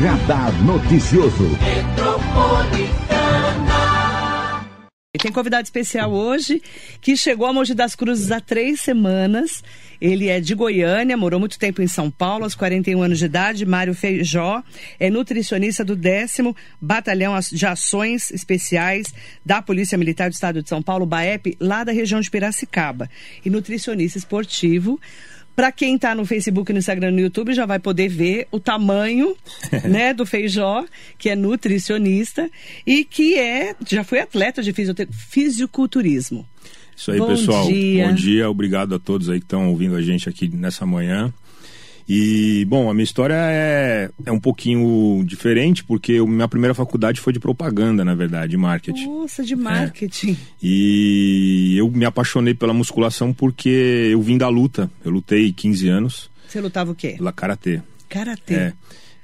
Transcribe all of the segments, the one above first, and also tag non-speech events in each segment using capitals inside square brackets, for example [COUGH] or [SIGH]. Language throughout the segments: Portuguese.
Radar Noticioso. E tem convidado especial hoje que chegou a Mogi das Cruzes há três semanas. Ele é de Goiânia, morou muito tempo em São Paulo, aos 41 anos de idade. Mário Feijó é nutricionista do décimo Batalhão de Ações Especiais da Polícia Militar do Estado de São Paulo, BAEP, lá da região de Piracicaba. E nutricionista esportivo. Para quem está no Facebook, no Instagram, no YouTube, já vai poder ver o tamanho, [LAUGHS] né, do Feijó, que é nutricionista e que é já foi atleta de fisiculturismo. Isso aí, Bom pessoal. Dia. Bom dia, obrigado a todos aí que estão ouvindo a gente aqui nessa manhã. E, bom, a minha história é, é um pouquinho diferente, porque eu, minha primeira faculdade foi de propaganda, na verdade, de marketing. Nossa, de marketing. É. E eu me apaixonei pela musculação porque eu vim da luta. Eu lutei 15 anos. Você lutava o quê? Pela Karatê. Karatê. É.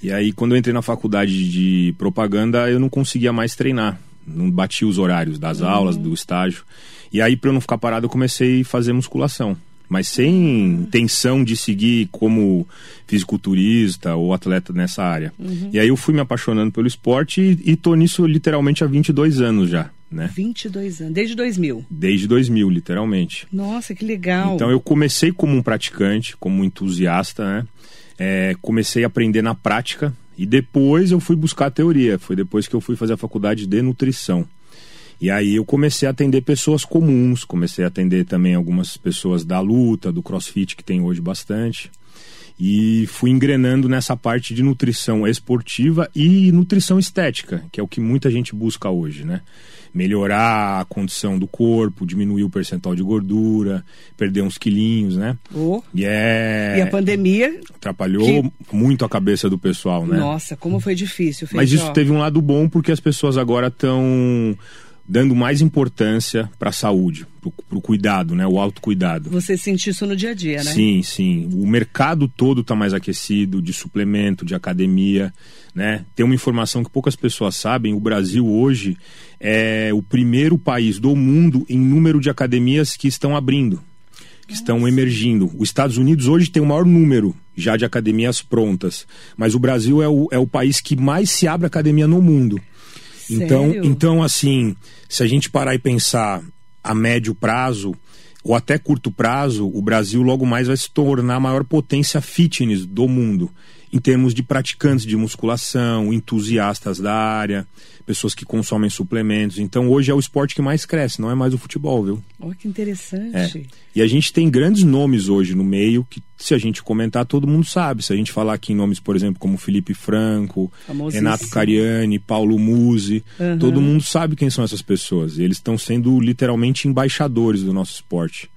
E aí, quando eu entrei na faculdade de propaganda, eu não conseguia mais treinar. Não batia os horários das uhum. aulas, do estágio. E aí, para eu não ficar parado, eu comecei a fazer musculação mas sem intenção de seguir como fisiculturista ou atleta nessa área. Uhum. E aí eu fui me apaixonando pelo esporte e, e tô nisso literalmente há 22 anos já. Né? 22 anos, desde 2000? Desde 2000, literalmente. Nossa, que legal. Então eu comecei como um praticante, como um entusiasta, né? É, comecei a aprender na prática e depois eu fui buscar a teoria. Foi depois que eu fui fazer a faculdade de nutrição. E aí eu comecei a atender pessoas comuns, comecei a atender também algumas pessoas da luta, do crossfit, que tem hoje bastante. E fui engrenando nessa parte de nutrição esportiva e nutrição estética, que é o que muita gente busca hoje, né? Melhorar a condição do corpo, diminuir o percentual de gordura, perder uns quilinhos, né? Oh. E, é... e a pandemia atrapalhou que... muito a cabeça do pessoal, né? Nossa, como foi difícil. Mas isso teve um lado bom porque as pessoas agora estão dando mais importância para a saúde, para o cuidado, né? O autocuidado. Você sente isso no dia a dia, né? Sim, sim. O mercado todo está mais aquecido, de suplemento, de academia, né? Tem uma informação que poucas pessoas sabem, o Brasil hoje é o primeiro país do mundo em número de academias que estão abrindo, que Nossa. estão emergindo. Os Estados Unidos hoje tem o maior número já de academias prontas, mas o Brasil é o, é o país que mais se abre academia no mundo. Então, então, assim, se a gente parar e pensar a médio prazo ou até curto prazo, o Brasil logo mais vai se tornar a maior potência fitness do mundo em termos de praticantes de musculação, entusiastas da área, pessoas que consomem suplementos. Então hoje é o esporte que mais cresce, não é mais o futebol, viu? Olha que interessante. É. E a gente tem grandes nomes hoje no meio que, se a gente comentar, todo mundo sabe. Se a gente falar aqui em nomes, por exemplo, como Felipe Franco, Renato Cariani, Paulo Musi, uhum. todo mundo sabe quem são essas pessoas. E eles estão sendo literalmente embaixadores do nosso esporte.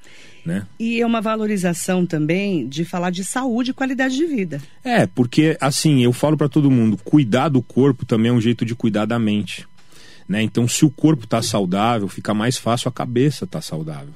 Né? E é uma valorização também de falar de saúde e qualidade de vida. É, porque assim, eu falo para todo mundo, cuidar do corpo também é um jeito de cuidar da mente. Né? Então, se o corpo está saudável, fica mais fácil a cabeça estar tá saudável.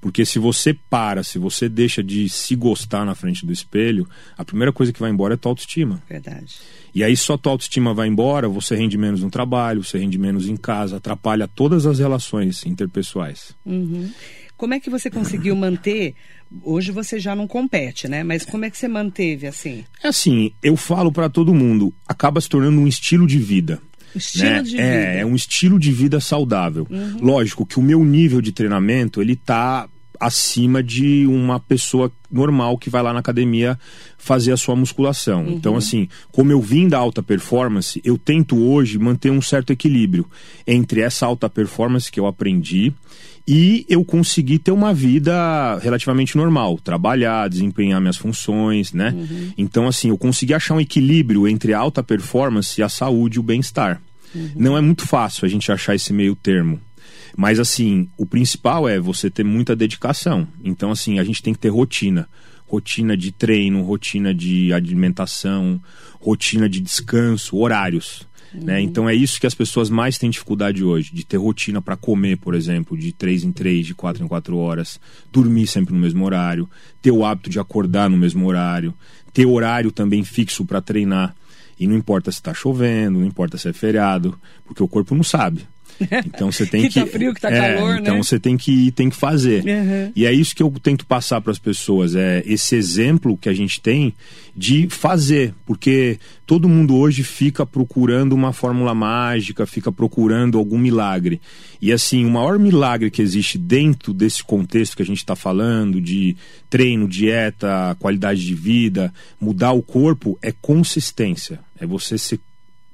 Porque se você para, se você deixa de se gostar na frente do espelho, a primeira coisa que vai embora é tua autoestima. Verdade. E aí só tua autoestima vai embora, você rende menos no trabalho, você rende menos em casa, atrapalha todas as relações interpessoais. Uhum. Como é que você conseguiu manter? Hoje você já não compete, né? Mas como é que você manteve assim? É assim, eu falo para todo mundo, acaba se tornando um estilo de vida. Estilo né? de é, vida. É um estilo de vida saudável. Uhum. Lógico que o meu nível de treinamento, ele tá acima de uma pessoa normal que vai lá na academia fazer a sua musculação. Uhum. Então, assim, como eu vim da alta performance, eu tento hoje manter um certo equilíbrio entre essa alta performance que eu aprendi e eu consegui ter uma vida relativamente normal, trabalhar, desempenhar minhas funções, né? Uhum. Então, assim, eu consegui achar um equilíbrio entre a alta performance e a saúde e o bem-estar. Uhum. Não é muito fácil a gente achar esse meio termo. Mas, assim, o principal é você ter muita dedicação. Então, assim, a gente tem que ter rotina. Rotina de treino, rotina de alimentação, rotina de descanso, horários. Né? Uhum. Então é isso que as pessoas mais têm dificuldade hoje, de ter rotina para comer, por exemplo, de três em três, de quatro em quatro horas, dormir sempre no mesmo horário, ter o hábito de acordar no mesmo horário, ter horário também fixo para treinar. E não importa se está chovendo, não importa se é feriado, porque o corpo não sabe. [LAUGHS] Então você tem que. que tá frio, que tá é, calor, então né? você tem que, tem que fazer. Uhum. E é isso que eu tento passar para as pessoas, é esse exemplo que a gente tem de fazer, porque todo mundo hoje fica procurando uma fórmula mágica, fica procurando algum milagre. E assim, o maior milagre que existe dentro desse contexto que a gente está falando, de treino, dieta, qualidade de vida, mudar o corpo, é consistência. É você ser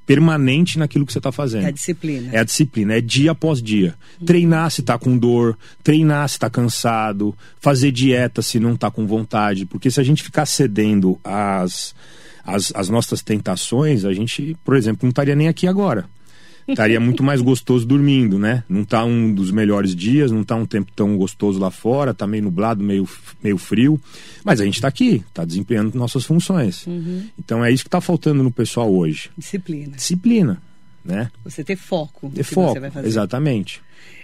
permanente naquilo que você está fazendo. É a disciplina. É a disciplina, é dia após dia. Treinar se está com dor, treinar se está cansado, fazer dieta se não está com vontade, porque se a gente ficar cedendo às, às, às nossas tentações, a gente, por exemplo, não estaria nem aqui agora estaria muito mais gostoso dormindo, né? Não tá um dos melhores dias, não tá um tempo tão gostoso lá fora, tá meio nublado, meio, meio frio, mas a gente está aqui, está desempenhando nossas funções. Uhum. Então é isso que está faltando no pessoal hoje. Disciplina. Disciplina, né? Você ter foco. Ter foco, exatamente.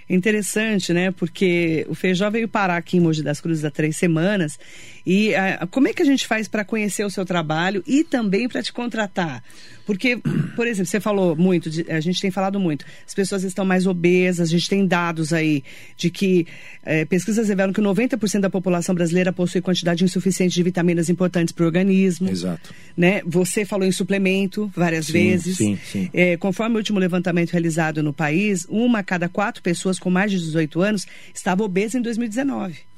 Interessante, né? Porque o Feijó veio parar aqui em Mogi das Cruzes há três semanas. E a, como é que a gente faz para conhecer o seu trabalho e também para te contratar? Porque, por exemplo, você falou muito, de, a gente tem falado muito, as pessoas estão mais obesas, a gente tem dados aí de que é, pesquisas revelam que 90% da população brasileira possui quantidade insuficiente de vitaminas importantes para o organismo. Exato. Né? Você falou em suplemento várias sim, vezes. Sim, sim. É, conforme o último levantamento realizado no país, uma a cada quatro pessoas com mais de 18 anos estava obesa em 2019.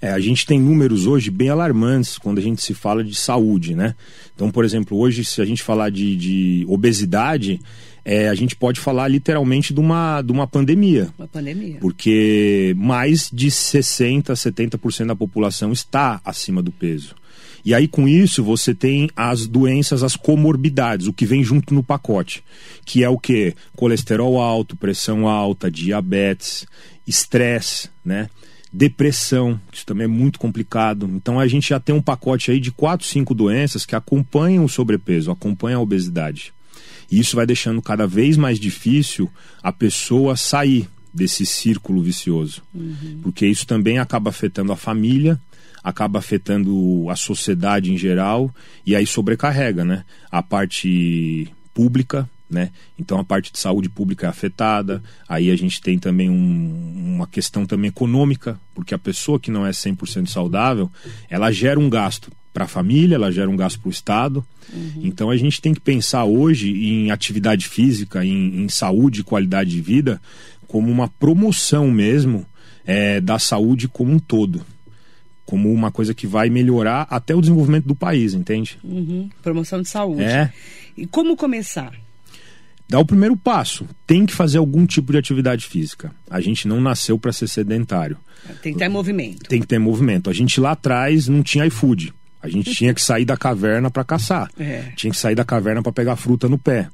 É, a gente tem números hoje bem alarmantes quando a gente se fala de saúde, né? Então, por exemplo, hoje, se a gente falar de, de obesidade, é, a gente pode falar literalmente de uma, de uma pandemia. Uma pandemia. Porque mais de 60%, 70% da população está acima do peso. E aí, com isso, você tem as doenças, as comorbidades, o que vem junto no pacote. Que é o que? Colesterol alto, pressão alta, diabetes, estresse, né? Depressão, isso também é muito complicado. Então a gente já tem um pacote aí de quatro, cinco doenças que acompanham o sobrepeso, acompanham a obesidade. E isso vai deixando cada vez mais difícil a pessoa sair desse círculo vicioso. Uhum. Porque isso também acaba afetando a família, acaba afetando a sociedade em geral e aí sobrecarrega, né? A parte pública, né? Então a parte de saúde pública é afetada, aí a gente tem também um, uma questão também econômica, porque a pessoa que não é 100% saudável, ela gera um gasto para a família, ela gera um gasto para o Estado. Uhum. Então a gente tem que pensar hoje em atividade física, em, em saúde e qualidade de vida, como uma promoção mesmo é, da saúde como um todo como uma coisa que vai melhorar até o desenvolvimento do país, entende? Uhum. Promoção de saúde. É. E como começar? Dá o primeiro passo. Tem que fazer algum tipo de atividade física. A gente não nasceu para ser sedentário. Tem que ter movimento. Tem que ter movimento. A gente lá atrás não tinha iFood. A gente tinha que sair da caverna para caçar. É. Tinha que sair da caverna para pegar fruta no pé.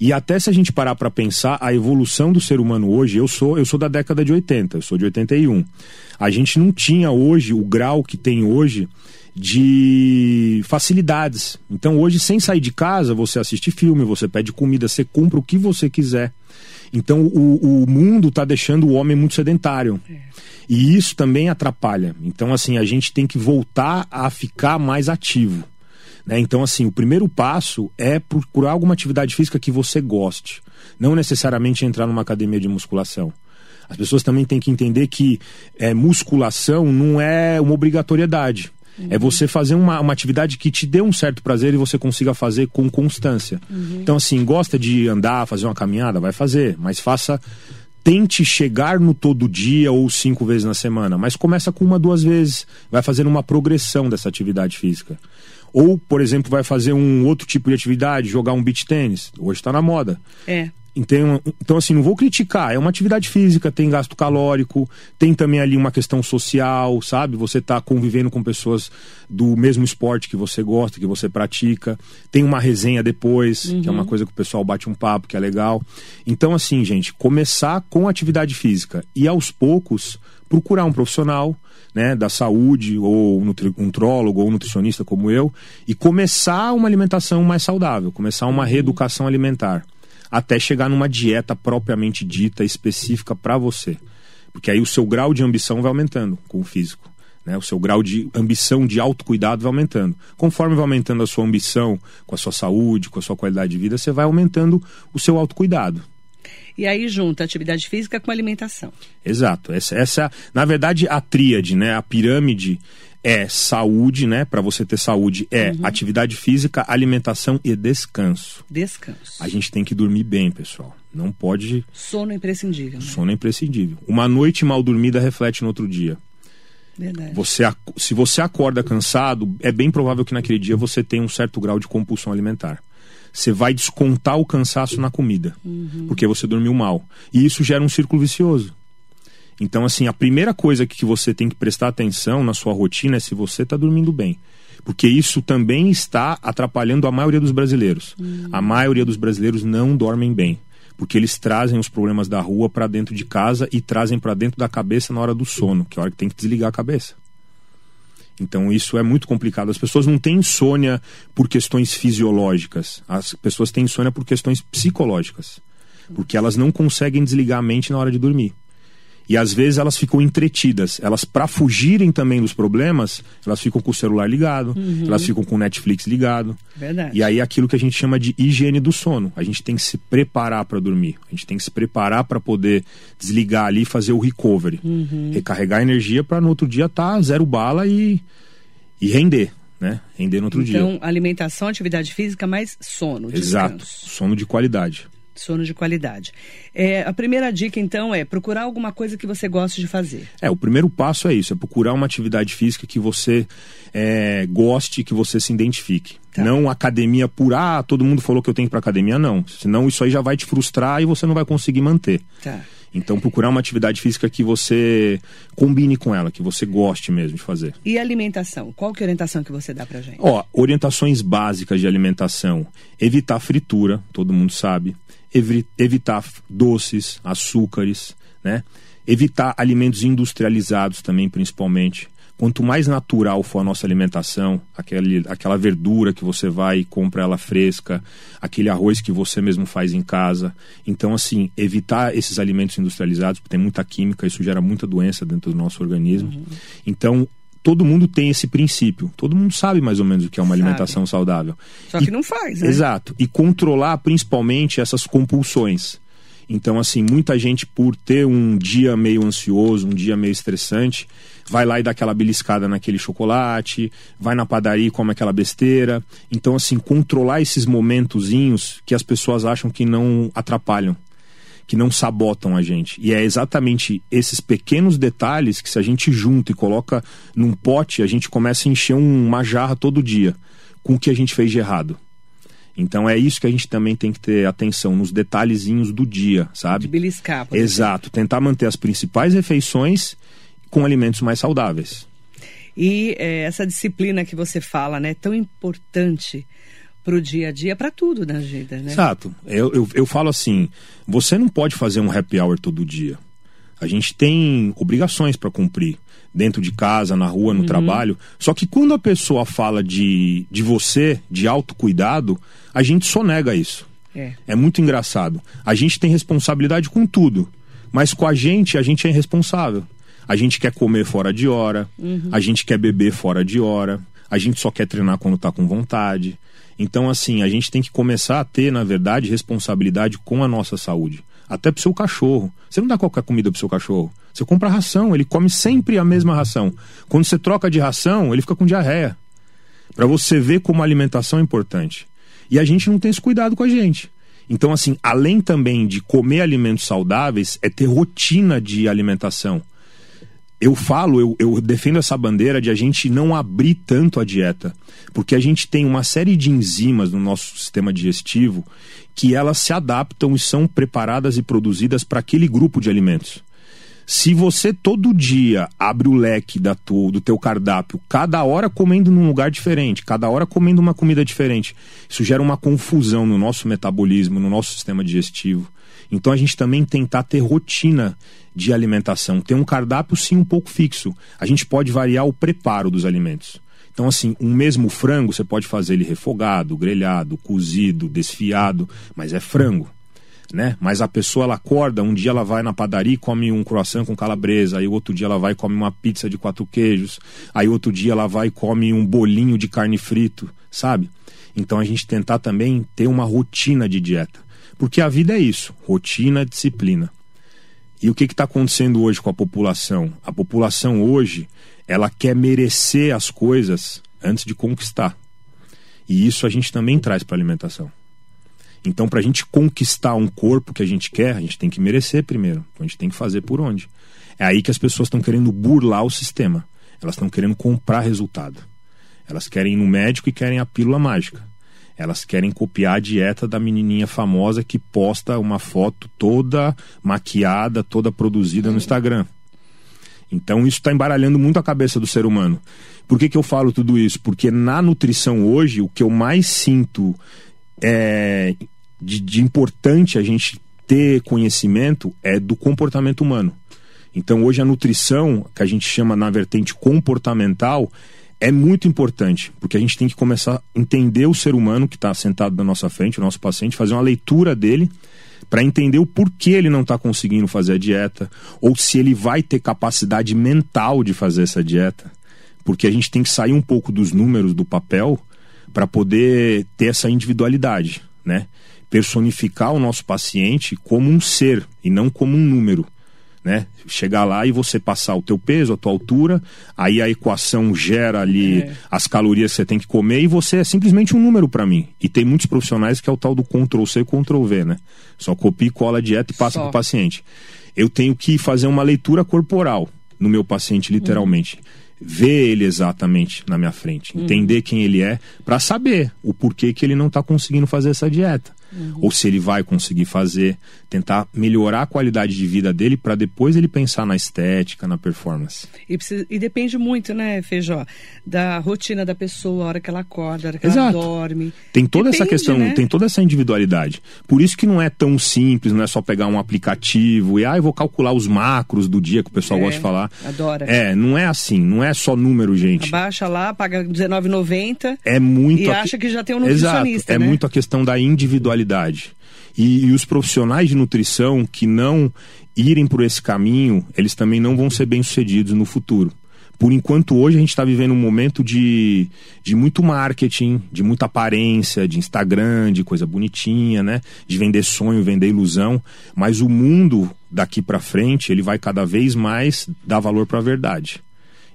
E até se a gente parar para pensar, a evolução do ser humano hoje, eu sou, eu sou da década de 80, eu sou de 81. A gente não tinha hoje o grau que tem hoje de facilidades. Então hoje, sem sair de casa, você assiste filme, você pede comida, você compra o que você quiser. Então o, o mundo está deixando o homem muito sedentário. É. E isso também atrapalha. Então, assim, a gente tem que voltar a ficar mais ativo. Né? Então, assim, o primeiro passo é procurar alguma atividade física que você goste. Não necessariamente entrar numa academia de musculação. As pessoas também têm que entender que é, musculação não é uma obrigatoriedade. Uhum. É você fazer uma, uma atividade que te dê um certo prazer e você consiga fazer com constância. Uhum. Então, assim, gosta de andar, fazer uma caminhada? Vai fazer, mas faça. Tente chegar no todo dia ou cinco vezes na semana, mas começa com uma, duas vezes. Vai fazendo uma progressão dessa atividade física. Ou, por exemplo, vai fazer um outro tipo de atividade, jogar um beach tênis. Hoje está na moda. É. Então, então, assim, não vou criticar. É uma atividade física, tem gasto calórico, tem também ali uma questão social, sabe? Você está convivendo com pessoas do mesmo esporte que você gosta, que você pratica. Tem uma resenha depois, Uhum. que é uma coisa que o pessoal bate um papo, que é legal. Então, assim, gente, começar com atividade física e aos poucos procurar um profissional né, da saúde, ou um nutrólogo, ou um nutricionista como eu, e começar uma alimentação mais saudável, começar uma reeducação alimentar até chegar numa dieta propriamente dita, específica para você. Porque aí o seu grau de ambição vai aumentando com o físico. Né? O seu grau de ambição de autocuidado vai aumentando. Conforme vai aumentando a sua ambição com a sua saúde, com a sua qualidade de vida, você vai aumentando o seu autocuidado. E aí junta atividade física com alimentação. Exato. Essa, essa na verdade, a tríade, né? A pirâmide é saúde, né? Para você ter saúde é uhum. atividade física, alimentação e descanso. Descanso. A gente tem que dormir bem, pessoal. Não pode. Sono é imprescindível. Né? Sono é imprescindível. Uma noite mal dormida reflete no outro dia. Verdade. Você, se você acorda cansado, é bem provável que naquele dia você tenha um certo grau de compulsão alimentar você vai descontar o cansaço na comida, uhum. porque você dormiu mal. E isso gera um círculo vicioso. Então, assim, a primeira coisa que você tem que prestar atenção na sua rotina é se você está dormindo bem. Porque isso também está atrapalhando a maioria dos brasileiros. A maioria dos brasileiros não dormem bem. Porque eles trazem os problemas da rua para dentro de casa e trazem para dentro da cabeça na hora do sono, que é a hora que tem que desligar a cabeça. Então isso é muito complicado. As pessoas não têm insônia por questões fisiológicas. As pessoas têm insônia por questões psicológicas. Porque elas não conseguem desligar a mente na hora de dormir. E às vezes elas ficam entretidas. Elas, para fugirem também dos problemas, elas ficam com o celular ligado, uhum. elas ficam com o Netflix ligado. Verdade. E aí aquilo que a gente chama de higiene do sono. A gente tem que se preparar para dormir. A gente tem que se preparar para poder desligar ali e fazer o recovery. Uhum. Recarregar a energia para no outro dia estar tá zero bala e, e render. Né? Render no outro então, dia. Então, alimentação, atividade física, mais sono. Exato. Descanso. Sono de qualidade sono de qualidade. É, a primeira dica, então, é procurar alguma coisa que você goste de fazer. É, o primeiro passo é isso, é procurar uma atividade física que você é, goste, que você se identifique. Tá. Não academia por, ah, todo mundo falou que eu tenho que ir pra academia, não. Senão isso aí já vai te frustrar e você não vai conseguir manter. Tá. Então, procurar uma atividade física que você combine com ela, que você goste mesmo de fazer. E alimentação? Qual que é a orientação que você dá pra gente? Ó, orientações básicas de alimentação. Evitar fritura, todo mundo sabe evitar doces, açúcares, né? Evitar alimentos industrializados também, principalmente. Quanto mais natural for a nossa alimentação, aquele, aquela verdura que você vai e compra ela fresca, aquele arroz que você mesmo faz em casa. Então, assim, evitar esses alimentos industrializados, porque tem muita química, isso gera muita doença dentro do nosso organismo. Uhum. Então, todo mundo tem esse princípio. Todo mundo sabe mais ou menos o que é uma sabe. alimentação saudável. Só que e, não faz, né? Exato. E controlar principalmente essas compulsões. Então, assim, muita gente, por ter um dia meio ansioso, um dia meio estressante, vai lá e dá aquela beliscada naquele chocolate, vai na padaria e come aquela besteira. Então, assim, controlar esses momentozinhos que as pessoas acham que não atrapalham que não sabotam a gente. E é exatamente esses pequenos detalhes que se a gente junta e coloca num pote, a gente começa a encher uma jarra todo dia com o que a gente fez de errado. Então é isso que a gente também tem que ter atenção nos detalhezinhos do dia, sabe? De beliscar. Por Exato, exemplo. tentar manter as principais refeições com alimentos mais saudáveis. E é, essa disciplina que você fala, né, tão importante para o dia a dia, para tudo na vida, né? Exato. Eu, eu, eu falo assim: você não pode fazer um happy hour todo dia. A gente tem obrigações para cumprir dentro de casa, na rua, no uhum. trabalho. Só que quando a pessoa fala de, de você, de autocuidado, a gente só nega isso. É. é muito engraçado. A gente tem responsabilidade com tudo, mas com a gente, a gente é irresponsável. A gente quer comer fora de hora, uhum. a gente quer beber fora de hora, a gente só quer treinar quando tá com vontade. Então, assim, a gente tem que começar a ter, na verdade, responsabilidade com a nossa saúde. Até pro seu cachorro. Você não dá qualquer comida pro seu cachorro. Você compra ração, ele come sempre a mesma ração. Quando você troca de ração, ele fica com diarreia. Para você ver como a alimentação é importante. E a gente não tem esse cuidado com a gente. Então, assim, além também de comer alimentos saudáveis, é ter rotina de alimentação eu falo, eu, eu defendo essa bandeira de a gente não abrir tanto a dieta, porque a gente tem uma série de enzimas no nosso sistema digestivo que elas se adaptam e são preparadas e produzidas para aquele grupo de alimentos. Se você todo dia abre o leque da do teu cardápio, cada hora comendo num lugar diferente, cada hora comendo uma comida diferente, isso gera uma confusão no nosso metabolismo, no nosso sistema digestivo. Então a gente também tentar ter rotina de alimentação, ter um cardápio sim um pouco fixo. A gente pode variar o preparo dos alimentos. Então, assim, um mesmo frango você pode fazer ele refogado, grelhado, cozido, desfiado, mas é frango. Né? Mas a pessoa ela acorda, um dia ela vai na padaria e come um croissant com calabresa, aí outro dia ela vai e come uma pizza de quatro queijos, aí outro dia ela vai e come um bolinho de carne frito, sabe? Então a gente tentar também ter uma rotina de dieta. Porque a vida é isso: rotina, disciplina. E o que está acontecendo hoje com a população? A população hoje ela quer merecer as coisas antes de conquistar. E isso a gente também traz para alimentação. Então, para a gente conquistar um corpo que a gente quer, a gente tem que merecer primeiro. Então, a gente tem que fazer por onde. É aí que as pessoas estão querendo burlar o sistema. Elas estão querendo comprar resultado. Elas querem ir no médico e querem a pílula mágica. Elas querem copiar a dieta da menininha famosa que posta uma foto toda maquiada, toda produzida no Instagram. Então isso está embaralhando muito a cabeça do ser humano. Por que, que eu falo tudo isso? Porque na nutrição hoje, o que eu mais sinto é, de, de importante a gente ter conhecimento é do comportamento humano. Então hoje a nutrição, que a gente chama na vertente comportamental, é muito importante, porque a gente tem que começar a entender o ser humano que está sentado na nossa frente, o nosso paciente, fazer uma leitura dele para entender o porquê ele não está conseguindo fazer a dieta, ou se ele vai ter capacidade mental de fazer essa dieta. Porque a gente tem que sair um pouco dos números do papel para poder ter essa individualidade, né? Personificar o nosso paciente como um ser e não como um número né? Chegar lá e você passar o teu peso, a tua altura, aí a equação gera ali é. as calorias que você tem que comer e você é simplesmente um número para mim. E tem muitos profissionais que é o tal do Ctrl C, Ctrl V, né? Só copia e cola a dieta e passa para o paciente. Eu tenho que fazer uma leitura corporal no meu paciente, literalmente. Uhum. Ver ele exatamente na minha frente, uhum. entender quem ele é, para saber o porquê que ele não está conseguindo fazer essa dieta uhum. ou se ele vai conseguir fazer, tentar melhorar a qualidade de vida dele para depois ele pensar na estética, na performance. E, precisa, e, depende muito, né, Feijó, da rotina da pessoa, a hora que ela acorda, a hora que Exato. ela dorme. Tem toda depende, essa questão, né? tem toda essa individualidade. Por isso que não é tão simples, não é só pegar um aplicativo e ah, eu vou calcular os macros do dia que o pessoal é, gosta de falar. Adora. É, não é assim, não é só número, gente. Abaixa lá, paga R$19,90 é muito e a... acha que já tem um nutricionista. Exato, é né? muito a questão da individualidade e, e os profissionais de nutrição que não irem por esse caminho, eles também não vão ser bem-sucedidos no futuro. Por enquanto, hoje a gente está vivendo um momento de, de muito marketing, de muita aparência, de Instagram, de coisa bonitinha, né? De vender sonho, vender ilusão. Mas o mundo daqui para frente, ele vai cada vez mais dar valor para a verdade.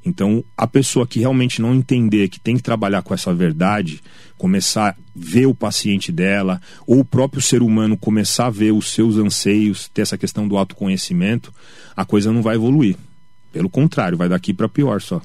Então, a pessoa que realmente não entender que tem que trabalhar com essa verdade, começar a ver o paciente dela, ou o próprio ser humano começar a ver os seus anseios, ter essa questão do autoconhecimento, a coisa não vai evoluir. Pelo contrário, vai daqui para pior só.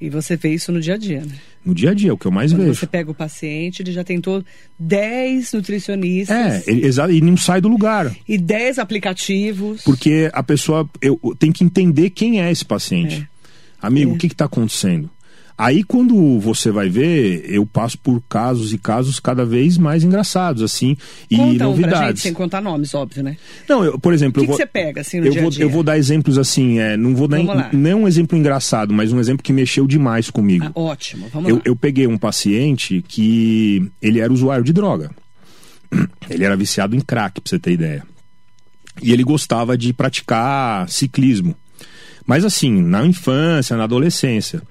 E você vê isso no dia a dia, né? No dia a dia, é o que eu mais Quando vejo. Você pega o paciente, ele já tentou 10 nutricionistas. É, ele, e não sai do lugar. E 10 aplicativos. Porque a pessoa eu, tem que entender quem é esse paciente. É. Amigo, é. o que está acontecendo? Aí quando você vai ver, eu passo por casos e casos cada vez mais engraçados, assim, e Conta novidades. Um gente, sem contar nomes, óbvio, né? Não, eu, por exemplo, o que, eu vou, que você pega assim no eu dia vou, dia? eu vou dar exemplos assim, é, não vou dar nem um exemplo engraçado, mas um exemplo que mexeu demais comigo. Ah, ótimo, vamos eu, lá. Eu peguei um paciente que ele era usuário de droga. [CLEARS THROAT] Ele era viciado em crack, pra você ter ideia. E ele gostava de praticar ciclismo. Mas assim, na infância, na adolescência,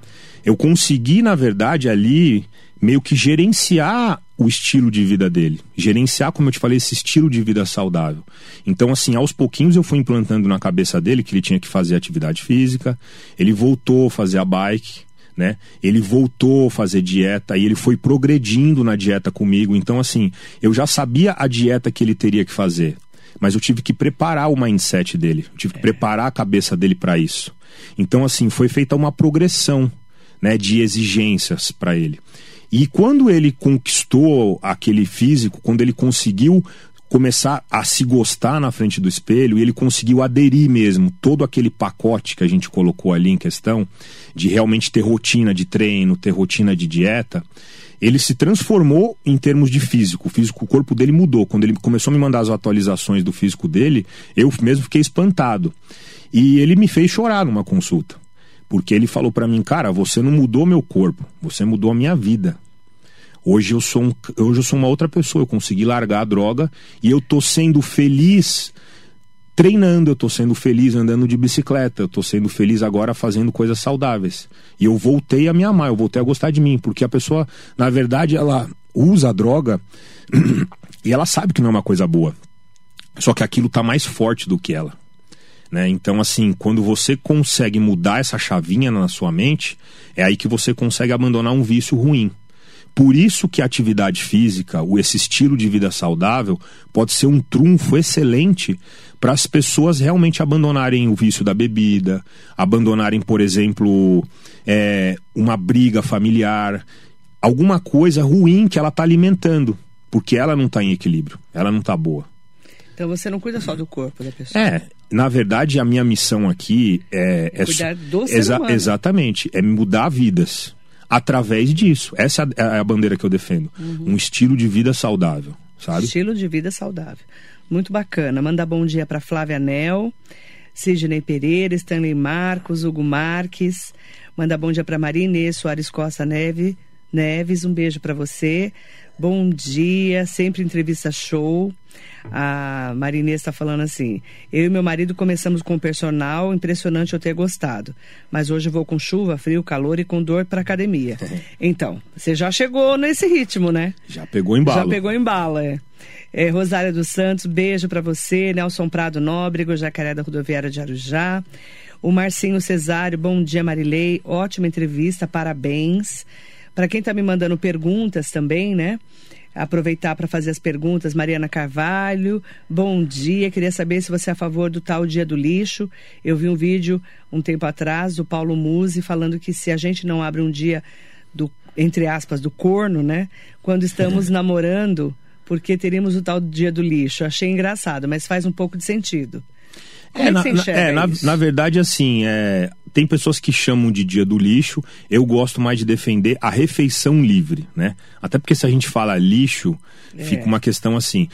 eu consegui, na verdade, ali meio que gerenciar o estilo de vida dele, gerenciar, como eu te falei, esse estilo de vida saudável. Então, assim, aos pouquinhos eu fui implantando na cabeça dele que ele tinha que fazer atividade física, ele voltou a fazer a bike, né? Ele voltou a fazer dieta e ele foi progredindo na dieta comigo. Então, assim, eu já sabia a dieta que ele teria que fazer mas eu tive que preparar o mindset dele, eu tive que é. preparar a cabeça dele para isso. Então, assim, foi feita uma progressão né, de exigências para ele. E quando ele conquistou aquele físico, quando ele conseguiu começar a se gostar na frente do espelho e ele conseguiu aderir mesmo todo aquele pacote que a gente colocou ali em questão de realmente ter rotina de treino, ter rotina de dieta, ele se transformou em termos de físico. O físico, o corpo dele mudou. Quando ele começou a me mandar as atualizações do físico dele, eu mesmo fiquei espantado. E ele me fez chorar numa consulta. Porque ele falou para mim, cara, você não mudou meu corpo, você mudou a minha vida. Hoje eu sou um, hoje eu sou uma outra pessoa, eu consegui largar a droga e eu tô sendo feliz treinando, eu tô sendo feliz andando de bicicleta, eu tô sendo feliz agora fazendo coisas saudáveis. E eu voltei a me amar, eu voltei a gostar de mim, porque a pessoa, na verdade, ela usa a droga [CLEARS THROAT] e ela sabe que não é uma coisa boa. Só que aquilo tá mais forte do que ela. Né? Então, assim, quando você consegue mudar essa chavinha na sua mente, é aí que você consegue abandonar um vício ruim. Por isso que a atividade física, esse estilo de vida saudável, pode ser um trunfo excelente para as pessoas realmente abandonarem o vício da bebida, abandonarem, por exemplo, é, uma briga familiar, alguma coisa ruim que ela está alimentando, porque ela não está em equilíbrio, ela não está boa. Então você não cuida só do corpo da pessoa. É, na verdade a minha missão aqui é, é cuidar do ser exa humano. exatamente, é mudar vidas através disso. Essa é, é a bandeira que eu defendo. Uhum. Um estilo de vida saudável, sabe? Estilo de vida saudável. Muito bacana. Manda bom dia para Flávia Nel, Sidney Pereira, Stanley Marcos, Hugo Marques. Manda bom dia para Maria Inês Soares Costa Neve, Neves. Um beijo para você. Bom dia, sempre entrevista show. A Marinês está falando assim: eu e meu marido começamos com o personal, impressionante eu ter gostado. Mas hoje vou com chuva, frio, calor e com dor para academia. [LAUGHS] Então, você já chegou nesse ritmo, né? Já pegou em bala. Já pegou em bala, é. É Rosária dos Santos, beijo para você. Nelson Prado Nóbrego, Jacaré da Rodoviária de Arujá. O Marcinho Cesário, bom dia, Marilei. Ótima entrevista, parabéns. Para quem está me mandando perguntas também, né? aproveitar para fazer as perguntas. Mariana Carvalho, bom dia. Queria saber se você é a favor do tal dia do lixo. Eu vi um vídeo um tempo atrás do Paulo Musi falando que se a gente não abre um dia do, entre aspas, do corno, né? Quando estamos [LAUGHS] namorando, porque teríamos o tal dia do lixo. Achei engraçado, mas faz um pouco de sentido. Como é, é na, é, na, na, verdade, assim, é, tem pessoas que chamam de dia do lixo, eu gosto mais de defender a refeição livre, né? Até porque se a gente fala lixo, é. fica uma questão assim.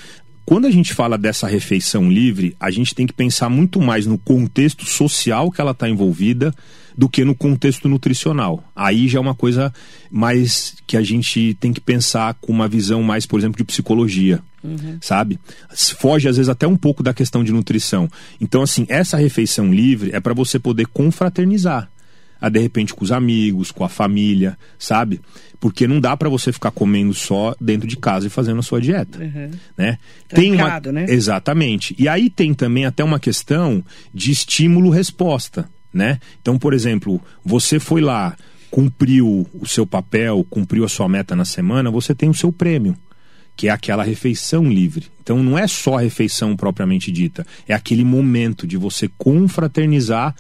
Quando a gente fala dessa refeição livre, a gente tem que pensar muito mais no contexto social que ela está envolvida do que no contexto nutricional. Aí já é uma coisa mais que a gente tem que pensar com uma visão mais, por exemplo, de psicologia. Uhum. Sabe? Foge às vezes até um pouco da questão de nutrição. Então, assim, essa refeição livre é para você poder confraternizar. A, de repente com os amigos, com a família, sabe? Porque não dá para você ficar comendo só dentro de casa e fazendo a sua dieta, uhum. né? tem uma né? Exatamente. E aí tem também até uma questão de estímulo-resposta, né? Então, por exemplo, você foi lá, cumpriu o seu papel, cumpriu a sua meta na semana, você tem o seu prêmio que é aquela refeição livre. Então não é só a refeição propriamente dita, é aquele momento de você confraternizar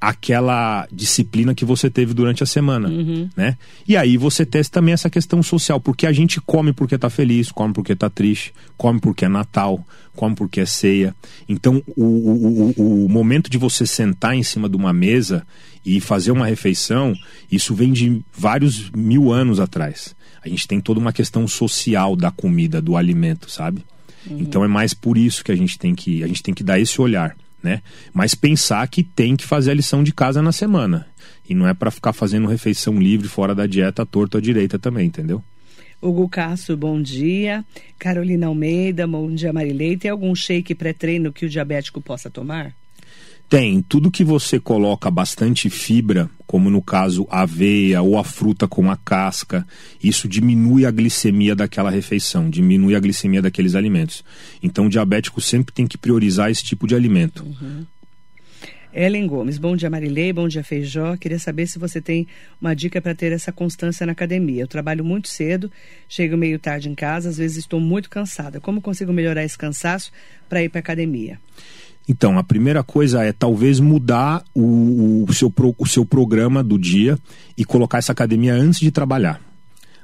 aquela disciplina que você teve durante a semana, uhum. né? E aí você testa também essa questão social, porque a gente come porque tá feliz, come porque tá triste, come porque é Natal, come porque é ceia. Então o, o, o, o momento de você sentar em cima de uma mesa e fazer uma refeição, isso vem de vários mil anos atrás a gente tem toda uma questão social da comida, do alimento, sabe? Uhum. Então é mais por isso que a gente tem que a gente tem que dar esse olhar, né? Mas pensar que tem que fazer a lição de casa na semana e não é para ficar fazendo refeição livre fora da dieta torto à direita também, entendeu? Hugo Castro, bom dia. Carolina Almeida, bom dia, Marilei. Tem algum shake pré-treino que o diabético possa tomar? Tem. Tudo que você coloca bastante fibra, como no caso a aveia ou a fruta com a casca, isso diminui a glicemia daquela refeição, diminui a glicemia daqueles alimentos. Então o diabético sempre tem que priorizar esse tipo de alimento. Uhum. Ellen Gomes, bom dia Marilei, bom dia Feijó. Queria saber se você tem uma dica para ter essa constância na academia. Eu trabalho muito cedo, chego meio tarde em casa, às vezes estou muito cansada. Como consigo melhorar esse cansaço para ir para academia? Então, a primeira coisa é talvez mudar o, o, seu, o seu programa do dia e colocar essa academia antes de trabalhar.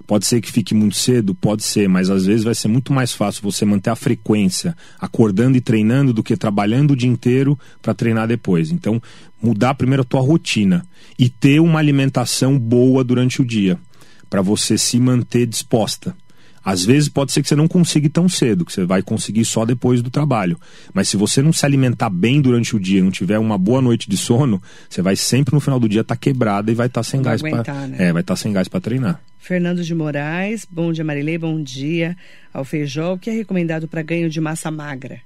Pode ser que fique muito cedo, pode ser, mas às vezes vai ser muito mais fácil você manter a frequência, acordando e treinando, do que trabalhando o dia inteiro para treinar depois. Então, mudar primeiro a tua rotina e ter uma alimentação boa durante o dia, para você se manter disposta. Às vezes pode ser que você não consiga tão cedo, que você vai conseguir só depois do trabalho. Mas se você não se alimentar bem durante o dia, não tiver uma boa noite de sono, você vai sempre no final do dia estar tá quebrada e vai estar tá sem gás para né? é, vai estar tá sem gás para treinar. Fernando de Moraes, bom dia Marilei, bom dia ao feijão, o que é recomendado para ganho de massa magra?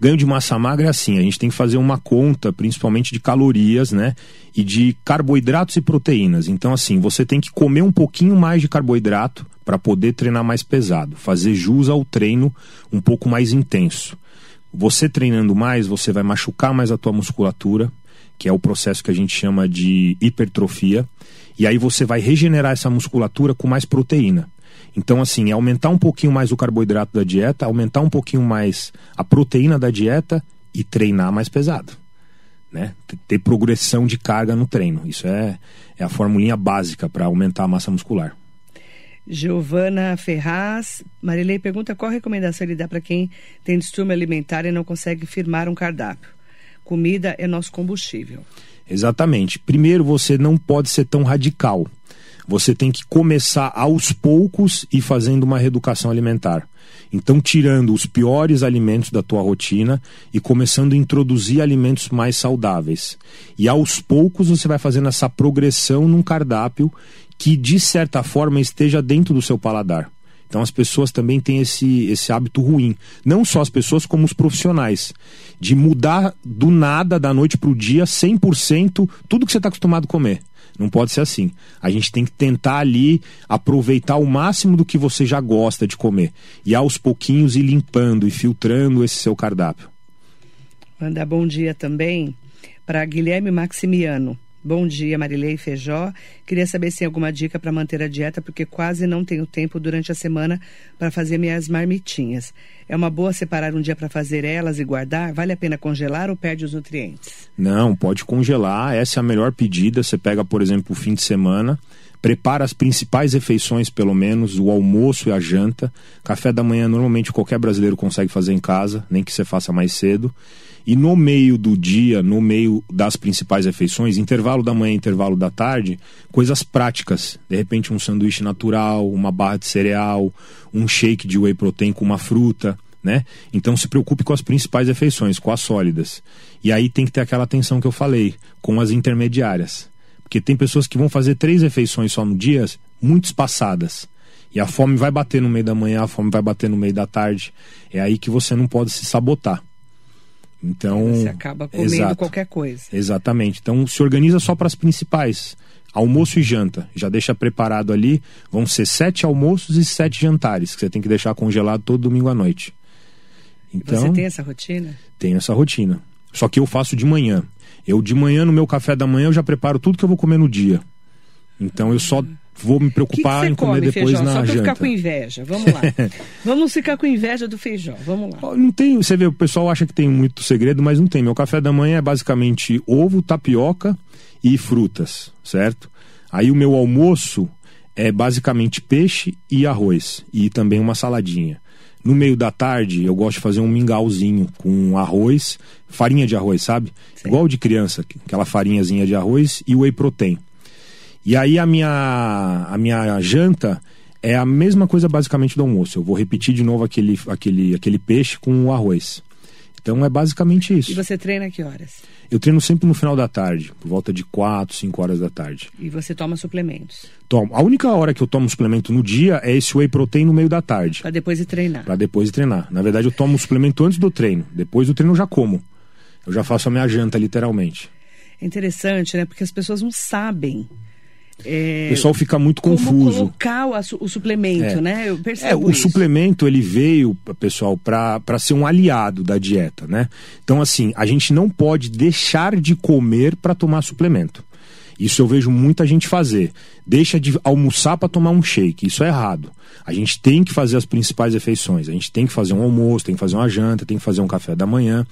Ganho de massa magra é assim, a gente tem que fazer uma conta, principalmente de calorias, né? E de carboidratos e proteínas. Então, assim, você tem que comer um pouquinho mais de carboidrato para poder treinar mais pesado, fazer jus ao treino um pouco mais intenso. Você treinando mais, você vai machucar mais a tua musculatura, que é o processo que a gente chama de hipertrofia, e aí você vai regenerar essa musculatura com mais proteína. Então, assim, é aumentar um pouquinho mais o carboidrato da dieta, aumentar um pouquinho mais a proteína da dieta e treinar mais pesado. Né? Ter progressão de carga no treino. Isso é, é a formulinha básica para aumentar a massa muscular. Giovana Ferraz, Marilei pergunta qual recomendação ele dá para quem tem distúrbio alimentar e não consegue firmar um cardápio. Comida é nosso combustível. Exatamente. Primeiro, você não pode ser tão radical. Você tem que começar aos poucos e fazendo uma reeducação alimentar. Então, tirando os piores alimentos da tua rotina e começando a introduzir alimentos mais saudáveis. E aos poucos você vai fazendo essa progressão num cardápio que, de certa forma, esteja dentro do seu paladar. Então as pessoas também têm esse, esse hábito ruim. Não só as pessoas, como os profissionais. De mudar do nada, da noite para o dia, 100%, tudo que você está acostumado a comer. Não pode ser assim. A gente tem que tentar ali aproveitar o máximo do que você já gosta de comer. E aos pouquinhos ir limpando e filtrando esse seu cardápio. Mandar bom dia também para Guilherme Maximiano. Bom dia, Marilei Feijó. Queria saber se tem alguma dica para manter a dieta, porque quase não tenho tempo durante a semana para fazer minhas marmitinhas. É uma boa separar um dia para fazer elas e guardar? Vale a pena congelar ou perde os nutrientes? Não, pode congelar. Essa é a melhor pedida. Você pega, por exemplo, o fim de semana, prepara as principais refeições, pelo menos, o almoço e a janta. Café da manhã, normalmente qualquer brasileiro consegue fazer em casa, nem que você faça mais cedo. E no meio do dia, no meio das principais refeições, intervalo da manhã, intervalo da tarde, coisas práticas. De repente, um sanduíche natural, uma barra de cereal, um shake de whey protein com uma fruta. Né? Então se preocupe com as principais refeições, com as sólidas. E aí tem que ter aquela atenção que eu falei, com as intermediárias. Porque tem pessoas que vão fazer três refeições só no dia, muito espaçadas. E a fome vai bater no meio da manhã, a fome vai bater no meio da tarde. É aí que você não pode se sabotar. Então, você acaba comendo exato, qualquer coisa. Exatamente. Então, se organiza só para as principais. Almoço e janta. Já deixa preparado ali. Vão ser sete almoços e sete jantares, que você tem que deixar congelado todo domingo à noite. Então, você tem essa rotina? Tenho essa rotina. Só que eu faço de manhã. Eu, de manhã, no meu café da manhã, eu já preparo tudo que eu vou comer no dia. Então, eu só vou me preocupar que que em comer come, depois feijão? na Só pra janta. ficar com inveja. Vamos lá. [LAUGHS] Vamos ficar com inveja do feijão. Vamos lá. Não tem, você vê, o pessoal acha que tem muito segredo, mas não tem. Meu café da manhã é basicamente ovo, tapioca e frutas, certo? Aí o meu almoço é basicamente peixe e arroz e também uma saladinha. No meio da tarde, eu gosto de fazer um mingauzinho com arroz, farinha de arroz, sabe? Sim. Igual de criança, aquela farinhazinha de arroz e whey protein. E aí a minha, a minha janta é a mesma coisa basicamente do almoço. Eu vou repetir de novo aquele, aquele, aquele peixe com o arroz. Então é basicamente isso. E você treina que horas? Eu treino sempre no final da tarde, por volta de 4, 5 horas da tarde. E você toma suplementos? Tomo. A única hora que eu tomo suplemento no dia é esse whey protein no meio da tarde. Para depois de treinar. Para depois de treinar. Na verdade, eu tomo suplemento antes do treino. Depois do treino eu já como. Eu já faço a minha janta, literalmente. É interessante, né? Porque as pessoas não sabem. É, o pessoal fica muito confuso. colocar o, o suplemento, É. né? Eu É, percebo o isso. suplemento ele veio, pessoal, para ser um aliado da dieta, né? Então, assim, a gente não pode deixar de comer para tomar suplemento. Isso eu vejo muita gente fazer. Deixa de almoçar para tomar um shake. Isso é errado. A gente tem que fazer as principais refeições. A gente tem que fazer um almoço, tem que fazer uma janta, tem que fazer um café da manhã.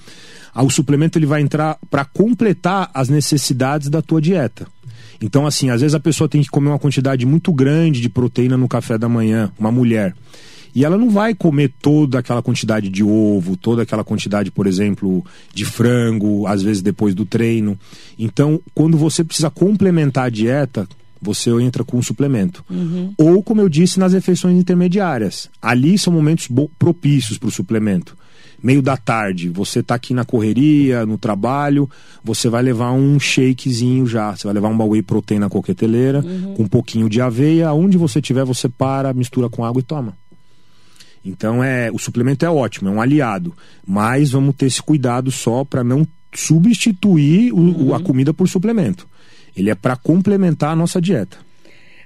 Ah, O suplemento ele vai entrar para completar as necessidades da tua dieta. Então, assim, às vezes a pessoa tem que comer uma quantidade muito grande de proteína no café da manhã, uma mulher. E ela não vai comer toda aquela quantidade de ovo, toda aquela quantidade, por exemplo, de frango, às vezes depois do treino. Então, quando você precisa complementar a dieta, você entra com um suplemento. Ou, como eu disse, nas refeições intermediárias. Ali são momentos propícios para o suplemento. Meio da tarde, você tá aqui na correria, no trabalho, você vai levar um shakezinho já. Você vai levar uma whey protein na coqueteleira, com um pouquinho de aveia. Onde você tiver, você para, mistura com água e toma. Então é, o suplemento é ótimo, é um aliado, mas vamos ter esse cuidado só para não substituir o- o- a comida por suplemento. Ele é para complementar a nossa dieta.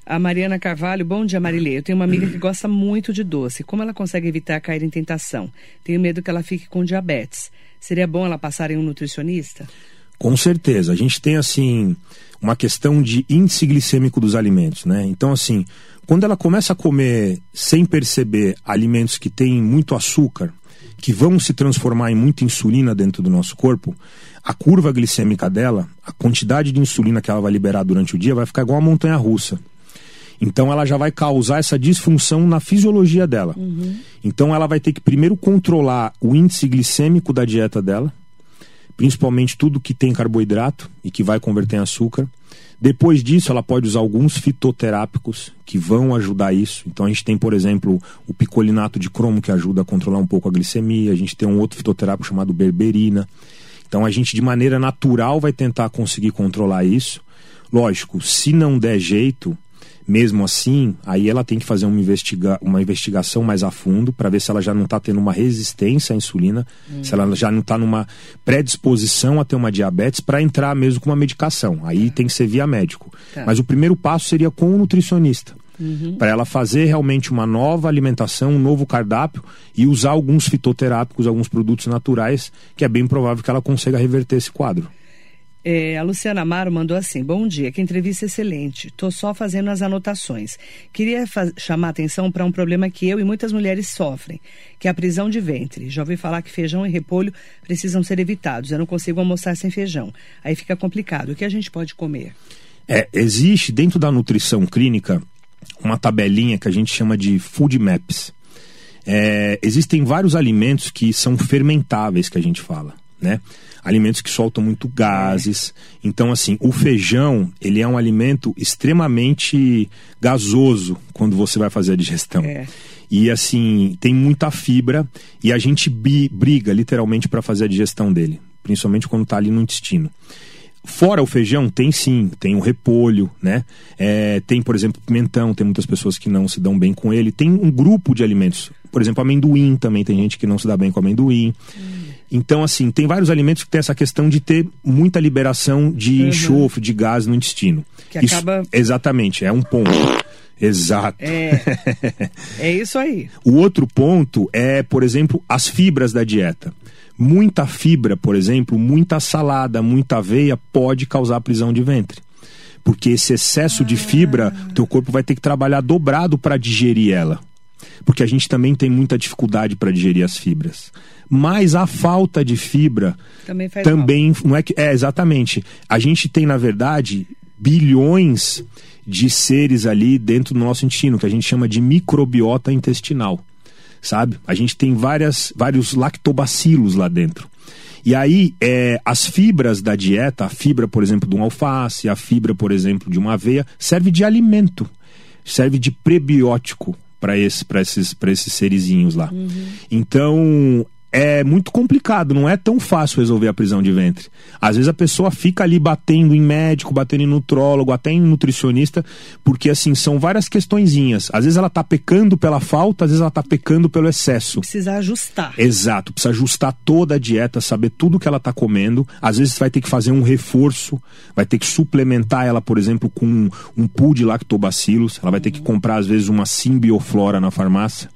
A Mariana Carvalho, bom dia Marilê. Eu tenho uma amiga que gosta muito de doce. Como ela consegue evitar cair em tentação? Tenho medo que ela fique com diabetes. Seria bom ela passar em um nutricionista? Com certeza. A gente tem, assim, uma questão de índice glicêmico dos alimentos, né? Então, assim, quando ela começa a comer sem perceber alimentos que têm muito açúcar, que vão se transformar em muita insulina dentro do nosso corpo, a curva glicêmica dela, a quantidade de insulina que ela vai liberar durante o dia vai ficar igual uma montanha russa. Então ela já vai causar essa disfunção na fisiologia dela. Uhum. Então ela vai ter que primeiro controlar o índice glicêmico da dieta dela, principalmente tudo que tem carboidrato e que vai converter em açúcar. Depois disso, ela pode usar alguns fitoterápicos que vão ajudar isso. Então a gente tem, por exemplo, o picolinato de cromo que ajuda a controlar um pouco a glicemia. A gente tem um outro fitoterápico chamado berberina. Então a gente de maneira natural vai tentar conseguir controlar isso. Lógico, se não der jeito, mesmo assim, aí ela tem que fazer uma, investiga uma investigação mais a fundo para ver se ela já não está tendo uma resistência à insulina, hum. se ela já não está numa predisposição a ter uma diabetes para entrar mesmo com uma medicação. Aí tá. tem que ser via médico. Tá. Mas o primeiro passo seria com o nutricionista. Uhum. Para ela fazer realmente uma nova alimentação, um novo cardápio e usar alguns fitoterápicos, alguns produtos naturais, que é bem provável que ela consiga reverter esse quadro. É, a Luciana Amaro mandou assim: Bom dia, que entrevista excelente. Estou só fazendo as anotações. Queria chamar atenção para um problema que eu e muitas mulheres sofrem, que é a prisão de ventre. Já ouvi falar que feijão e repolho precisam ser evitados. Eu não consigo almoçar sem feijão. Aí fica complicado. O que a gente pode comer? É, existe dentro da nutrição clínica uma tabelinha que a gente chama de food maps. É, existem vários alimentos que são fermentáveis que a gente fala, né? Alimentos que soltam muito gases. Então, assim, o feijão, ele é um alimento extremamente gasoso quando você vai fazer a digestão. É. E assim, tem muita fibra e a gente briga literalmente para fazer a digestão dele, principalmente quando está ali no intestino. Fora o feijão, tem sim, tem o repolho, né? É, tem, por exemplo, pimentão, tem muitas pessoas que não se dão bem com ele. Tem um grupo de alimentos, por exemplo, amendoim também, tem gente que não se dá bem com amendoim. Hum. Então, assim, tem vários alimentos que tem essa questão de ter muita liberação de uhum. enxofre, de gás no intestino. Que isso, acaba. Exatamente, é um ponto. [LAUGHS] Exato. É, é isso aí. o outro ponto é, por exemplo, as fibras da dieta. Muita fibra, por exemplo, muita salada, muita aveia pode causar prisão de ventre. Porque esse excesso ah. de fibra, teu corpo vai ter que trabalhar dobrado para digerir ela. Porque a gente também tem muita dificuldade para digerir as fibras mas a falta de fibra também, faz também mal. não é que é exatamente. A gente tem na verdade bilhões de seres ali dentro do nosso intestino que a gente chama de microbiota intestinal, sabe? A gente tem várias vários lactobacilos lá dentro. E aí, é, as fibras da dieta, a fibra, por exemplo, de um alface, a fibra, por exemplo, de uma aveia, serve de alimento, serve de prebiótico para esse, esses, esses serizinhos lá. Uhum. Então, é muito complicado, não é tão fácil resolver a prisão de ventre. Às vezes a pessoa fica ali batendo em médico, batendo em nutrólogo, até em nutricionista, porque assim, são várias questõezinhas. Às vezes ela tá pecando pela falta, às vezes ela tá pecando pelo excesso. Precisa ajustar. Exato, precisa ajustar toda a dieta, saber tudo que ela tá comendo. Às vezes vai ter que fazer um reforço, vai ter que suplementar ela, por exemplo, com um, um pool de lactobacilos. Ela vai ter que comprar às vezes uma simbioflora na farmácia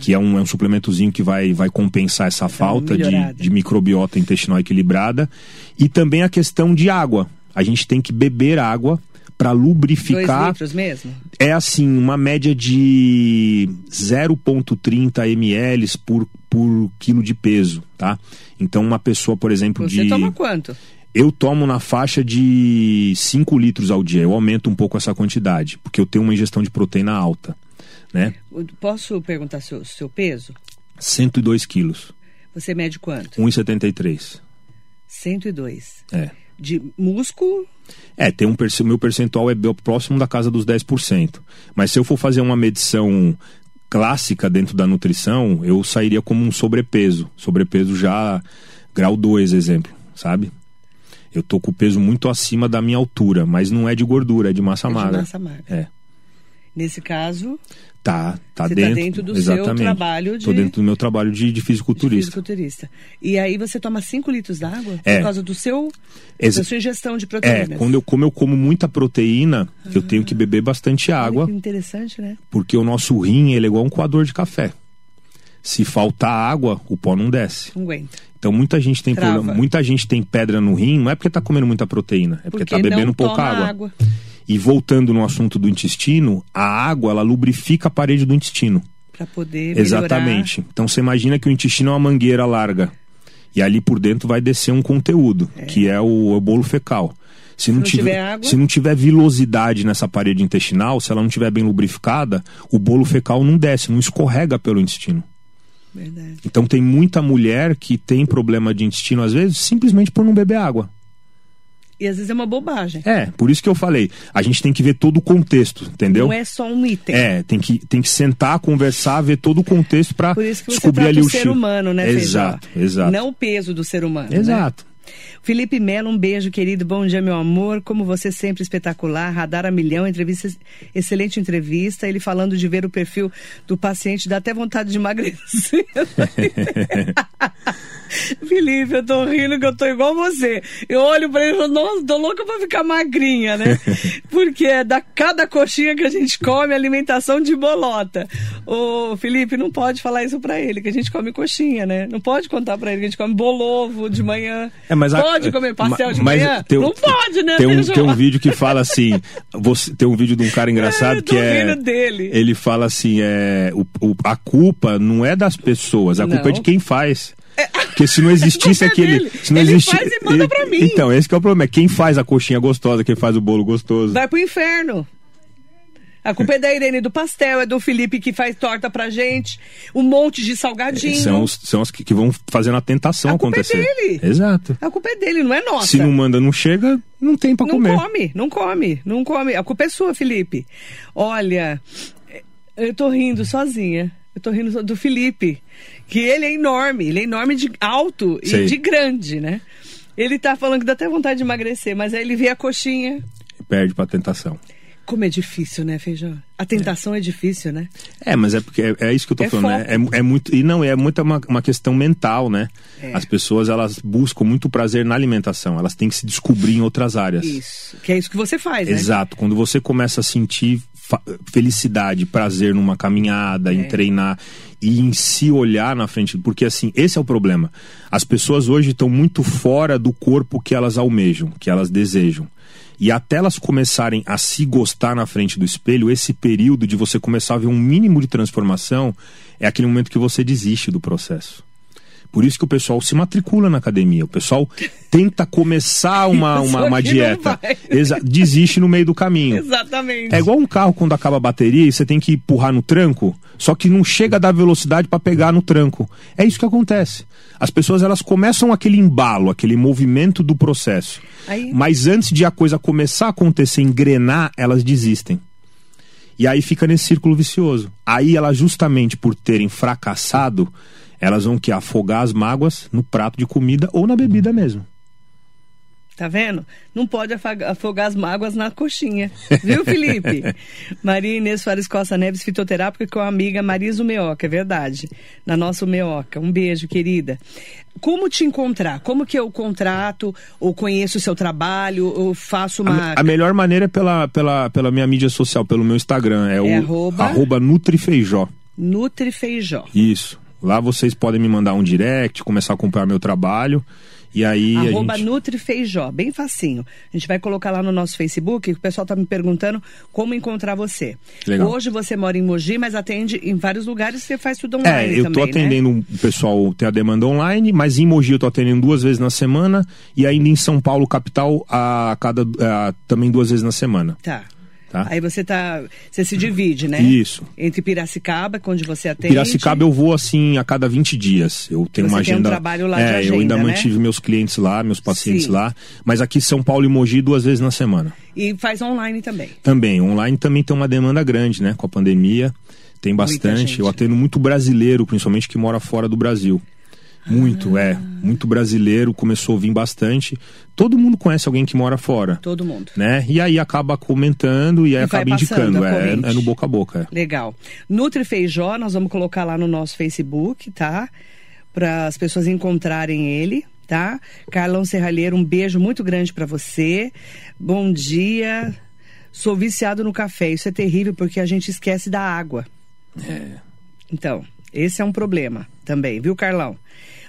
que é um, é um suplementozinho que vai, vai compensar essa falta de, de microbiota intestinal equilibrada. E também a questão de água. A gente tem que beber água para lubrificar. Dois litros mesmo? É assim, uma média de 0,30 ml por, por quilo de peso, tá? Então, uma pessoa, por exemplo, Você de. Você toma quanto? Eu tomo na faixa de 5 litros ao dia. Eu aumento um pouco essa quantidade, porque eu tenho uma ingestão de proteína alta né? Posso perguntar seu, seu peso? 102 quilos. Você mede quanto? 1,73. 102. É. De músculo? É, tem um meu percentual é próximo da casa dos 10%. Mas se eu for fazer uma medição clássica dentro da nutrição, eu sairia como um sobrepeso. Sobrepeso já grau 2, exemplo, sabe? Eu tô com o peso muito acima da minha altura, mas não é de gordura, é de massa é magra. De massa magra. É. Nesse caso, Tá, tá você dentro, tá dentro do seu exatamente. trabalho de, Tô dentro do meu trabalho de, de de fisiculturista. fisiculturista. E aí você toma 5 litros d'água É. por causa do seu, Exa- da sua ingestão de É, proteínas. quando eu, como eu como muita proteína, eu tenho que beber bastante Olha água, que interessante, né? porque o nosso rim ele é igual um coador de café. Se faltar água, o pó não desce. Não aguenta. Então muita gente tem Trava. problema, muita gente tem pedra no rim, não é porque tá comendo muita proteína, é porque, tá bebendo pouca água. água. E voltando no assunto do intestino, a água ela lubrifica a parede do intestino. Para poder melhorar. Exatamente. Então você imagina que o intestino é uma mangueira larga. E ali por dentro vai descer um conteúdo, que é o, o bolo fecal. Se não, não tiver água- se não tiver vilosidade nessa parede intestinal, se ela não tiver bem lubrificada, o bolo fecal não desce, não escorrega pelo intestino. Verdade. Então tem muita mulher que tem problema de intestino, às vezes, simplesmente por não beber água. E às vezes é uma bobagem. É, por isso que eu falei, a gente tem que ver todo o contexto, entendeu? Não é só um item. É, tem que, tem que sentar, conversar, ver todo o contexto para descobrir ali o ser chip. humano, né, Feijó? Exato, exato. Não o peso do ser humano. né? Felipe Melo, um beijo, querido. Bom dia, meu amor. Como você sempre espetacular. Radar a milhão, entrevista, excelente entrevista. Ele falando de ver o perfil do paciente, dá até vontade de emagrecer. [LAUGHS] Felipe, eu tô rindo que eu tô igual você. Eu olho pra ele e falo, nossa, tô louca pra ficar magrinha, né? [LAUGHS] Porque é da cada coxinha que a gente come, alimentação de bolota. Ô, Felipe, não pode falar isso pra ele, que a gente come coxinha, né? Não pode contar pra ele que a gente come bolovo de manhã. É, mas a- pode comer pastel de mas manhã? tem um- não pode, né, Tem um, tem um vídeo que fala assim: você, tem um vídeo de um cara engraçado É, eu tô que é. dele. Ele fala assim: é, o, o- a culpa não é das pessoas, a culpa Não. é de quem faz. Porque se não existisse [LAUGHS] culpa é aquele. dele. Se não Ele existi- faz e manda pra mim. Então, esse que é o problema. É quem faz a coxinha gostosa, quem faz o bolo gostoso. Vai pro inferno. A culpa é da Irene do pastel, é do Felipe que faz torta pra gente, um monte de salgadinho. São os, são os que, que vão fazendo a tentação A culpa é acontecer. dele. Exato. A culpa é dele, não é nossa. Se não manda, não chega, não tem pra Não comer. come, não come, não come. A culpa é sua, Felipe. Olha, eu tô rindo sozinha. Eu tô rindo do Felipe, que ele é enorme, ele é enorme de alto Sei. e de grande, né? Ele tá falando que dá até vontade de emagrecer, mas aí ele vê a coxinha. Perde pra tentação. Como é difícil, né, Feijão? A tentação é, difícil, né? É, mas é porque é, é isso que eu tô É falando, né? É, é muito e não é muito uma, uma questão mental, né? É. As pessoas elas buscam muito prazer na alimentação, elas têm que se descobrir em outras áreas. Isso. Que é isso que você faz, né? Exato. Quando você começa a sentir felicidade, prazer numa caminhada, É. em treinar e em se olhar na frente, porque assim, esse é o problema. As pessoas hoje estão muito fora do corpo que elas almejam, que elas desejam. E até elas começarem a se gostar na frente do espelho, esse período de você começar a ver um mínimo de transformação é aquele momento que você desiste do processo. Por isso que o pessoal se matricula na academia. O pessoal tenta começar [LAUGHS] uma, uma, uma dieta. [LAUGHS] desiste no meio do caminho. Exatamente. É igual um carro quando acaba a bateria e você tem que empurrar no tranco, só que não chega a dar velocidade para pegar no tranco. É isso que acontece. As pessoas elas começam aquele embalo, aquele movimento do processo. Aí- Mas antes de a coisa começar a acontecer, engrenar, elas desistem. E aí fica nesse círculo vicioso. Aí elas justamente por terem fracassado, elas vão que afogar as mágoas no prato de comida ou na bebida mesmo. Tá vendo? Não pode afogar as mágoas na coxinha. Viu, Felipe? [LAUGHS] Maria Inês Soares Costa Neves, fitoterápica com a amiga Marisa Meoca, é verdade. Na nossa Meoca. Um beijo, querida. Como te encontrar? Como que eu contrato, ou conheço o seu trabalho, ou faço uma. A, a melhor maneira é pela, pela, pela minha mídia social, pelo meu Instagram. É, É o arroba? arroba Nutrifeijó. Nutri Feijó. Isso. Lá vocês podem me mandar um direct, começar a acompanhar meu trabalho. E aí Arroba a gente. Nutri Feijó, bem facinho. A gente vai colocar lá no nosso Facebook, o pessoal tá me perguntando como encontrar você. Legal. Hoje você mora em Mogi, mas atende em vários lugares, você faz tudo online É, eu tô né? atendendo o pessoal, tem a demanda online, mas em Mogi eu tô atendendo duas vezes na semana e ainda em São Paulo, capital, a cada a, também duas vezes na semana. Tá. Tá. Aí você tá, você se divide, né? Isso. Entre Piracicaba, onde você atende. Piracicaba eu vou assim a cada 20 dias. Eu tenho Você uma tem um agenda. trabalho lá de é, eu ainda agenda, né? mantive meus clientes lá, meus pacientes Sim. lá. Mas aqui São Paulo e Mogi duas vezes na semana. E faz online também. Também, online também tem uma demanda grande, né? Com a pandemia, tem bastante. Eu atendo muito brasileiro, principalmente que mora fora do Brasil. Muito, Ah. é. Muito brasileiro, começou a vir bastante. Todo mundo conhece alguém que mora fora. Todo mundo. Né? E aí acaba comentando e aí E acaba passando indicando. É, é no boca a boca. é. Legal. Nutri Feijó, nós vamos colocar lá no nosso Facebook, tá? Para as pessoas encontrarem ele, tá? Carlão Serralheiro, um beijo muito grande para você. Bom dia. Sou viciado no café. Isso é terrível porque a gente esquece da água. Então, esse é um problema também, viu, Carlão?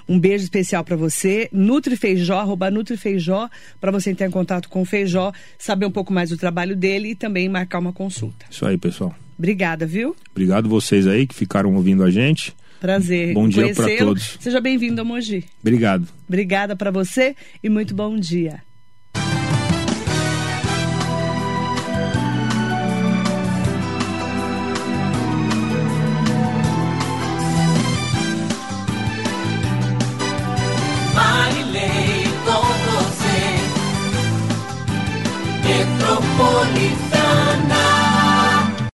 Um beijo especial para você. Nutrifeijó, arroba Nutrifeijó, para você entrar em contato com o Feijó, saber um pouco mais do trabalho dele e também marcar uma consulta. Isso aí, pessoal. Obrigada, viu? Obrigado vocês aí que ficaram ouvindo a gente. Prazer. Bom dia conhecê-lo. todos. Seja bem-vindo a Mogi. Obrigado. Obrigada para você e muito bom dia. Marilei com você. Metropolitana.